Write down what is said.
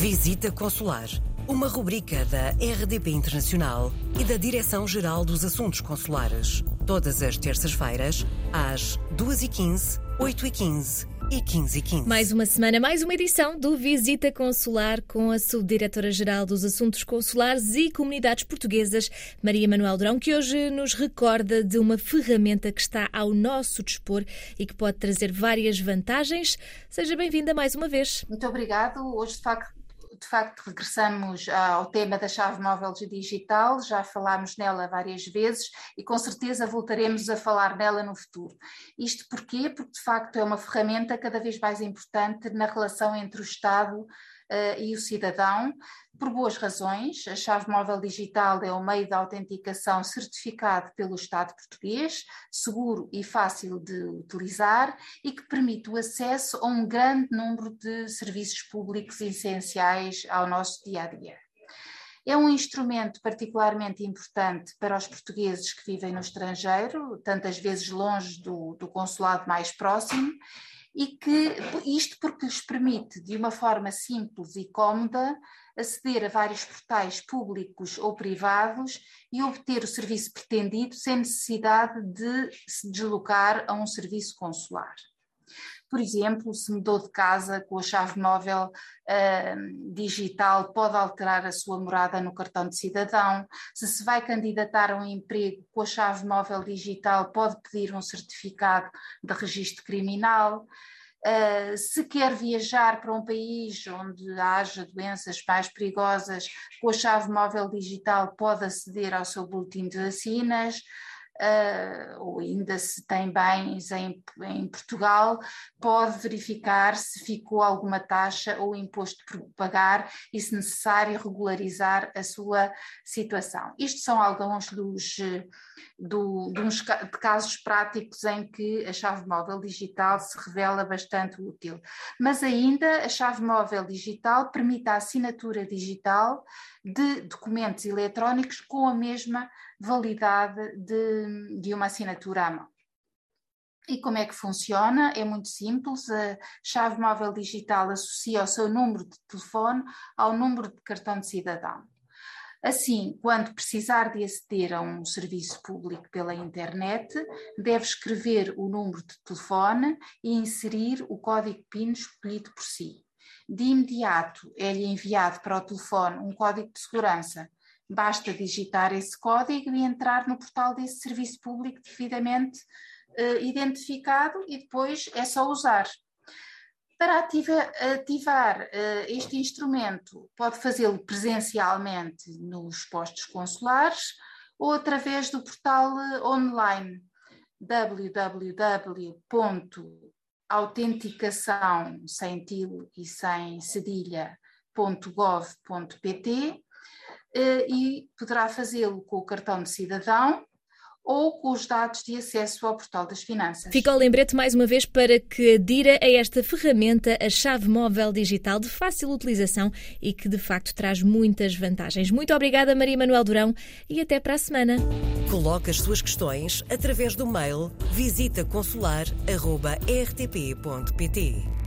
Visita Consular, uma rubrica da RDP Internacional e da Direção-Geral dos Assuntos Consulares. Todas as terças-feiras, às 2h15, 8h15 e 15 e 15. Mais uma semana, mais uma edição do Visita Consular com a Subdiretora-Geral dos Assuntos Consulares e Comunidades Portuguesas, Maria Manuel Durão, que hoje nos recorda de uma ferramenta que está ao nosso dispor e que pode trazer várias vantagens. Seja bem-vinda mais uma vez. Muito obrigado. Hoje, de facto, de facto, regressamos ao tema da chave móvel digital, já falámos nela várias vezes e com certeza voltaremos a falar nela no futuro. Isto porquê? Porque de facto é uma ferramenta cada vez mais importante na relação entre o Estado e o cidadão, por boas razões. A chave móvel digital é o meio de autenticação certificado pelo Estado português, seguro e fácil de utilizar e que permite o acesso a um grande número de serviços públicos essenciais ao nosso dia a dia. É um instrumento particularmente importante para os portugueses que vivem no estrangeiro, tantas vezes longe do, do consulado mais próximo, e que isto porque lhes permite, de uma forma simples e cómoda, aceder a vários portais públicos ou privados e obter o serviço pretendido sem necessidade de se deslocar a um serviço consular. Por exemplo, se mudou de casa com a chave móvel uh, digital, pode alterar a sua morada no cartão de cidadão. Se se vai candidatar a um emprego com a chave móvel digital, pode pedir um certificado de registro criminal. Uh, se quer viajar para um país onde haja doenças mais perigosas, com a chave móvel digital pode aceder ao seu boletim de vacinas uh, ou ainda se tem bens em, em Portugal, pode verificar se ficou alguma taxa ou imposto por pagar e, se necessário, regularizar a sua situação. Isto são alguns dos do, de, uns, casos práticos em que a chave móvel digital se revela bastante útil. Mas ainda a chave móvel digital permite a assinatura digital de documentos eletrónicos com a mesma validade de, de uma assinatura à mão. E como é que funciona? É muito simples. A chave móvel digital associa o seu número de telefone ao número de cartão de cidadão. Assim, quando precisar de aceder a um serviço público pela internet, deve escrever o número de telefone e inserir o código PIN escolhido por si. De imediato é-lhe enviado para o telefone um código de segurança. Basta digitar esse código e entrar no portal desse serviço público devidamente uh, identificado e depois é só usar. Para ativar, ativar uh, este instrumento, pode fazê-lo presencialmente nos postos consulares ou através do portal eh, online www.autenticação sem til e sem cedilha.gov.pt e poderá fazê-lo com o cartão de cidadão ou com os dados de acesso ao portal das finanças. Fica o lembrete mais uma vez para que adira a esta ferramenta, a chave móvel digital de fácil utilização e que de facto traz muitas vantagens. Muito obrigada, Maria Manuel Durão, e até para a semana. Coloque as suas questões através do mail visitaconsular.rtp.pt.